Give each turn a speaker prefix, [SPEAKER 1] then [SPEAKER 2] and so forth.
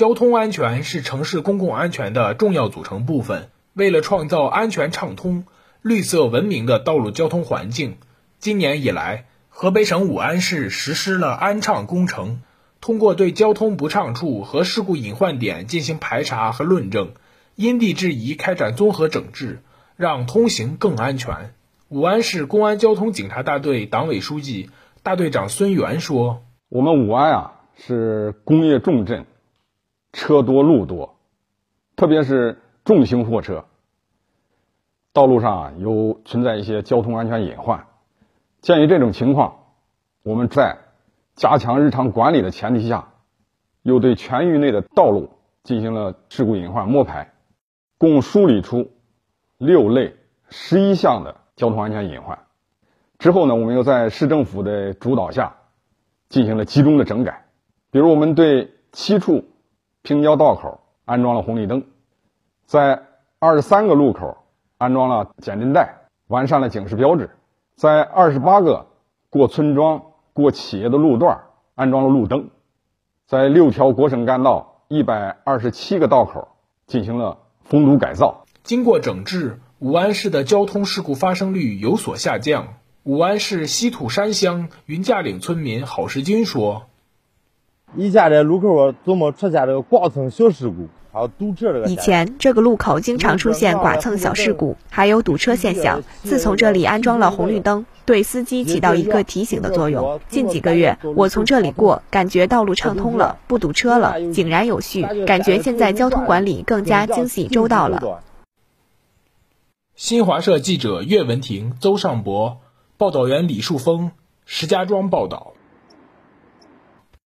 [SPEAKER 1] 交通安全是城市公共安全的重要组成部分。为了创造安全畅通、绿色文明的道路交通环境，今年以来，河北省武安市实施了安畅工程，通过对交通不畅处和事故隐患点进行排查和论证，因地制宜开展综合整治，让通行更安全。武安市公安交通警察大队党委书记、大队长孙元说：“
[SPEAKER 2] 我们武安啊是工业重镇，车多路多，特别是重型货车，道路上啊有存在一些交通安全隐患。鉴于这种情况，我们在加强日常管理的前提下，又对全域内的道路进行了事故隐患摸排，共梳理出六类十一项的。”交通安全隐患之后呢，我们又在市政府的主导下进行了集中的整改。比如，我们对七处平交道口安装了红绿灯，在二十三个路口安装了减震带，完善了警示标志，在二十八个过村庄、过企业的路段安装了路灯，在六条国省干道一百二十七个道口进行了封堵改造。
[SPEAKER 1] 经过整治。武安市的交通事故发生率有所下降。武安市西土山乡云架岭村民郝世军说：“
[SPEAKER 3] 以前这路口总么出现这个剐蹭小事故，还有堵车这个。
[SPEAKER 4] 以前这个路口经常出现剐蹭小事故，还有堵车现象。自从这里安装了红绿灯，对司机起到一个提醒的作用。近几个月，我从这里过，感觉道路畅通了，不堵车了，井然有序，感觉现在交通管理更加精细周到了。”
[SPEAKER 1] 新华社记者岳文婷、邹尚博，报道员李树峰、石家庄报道。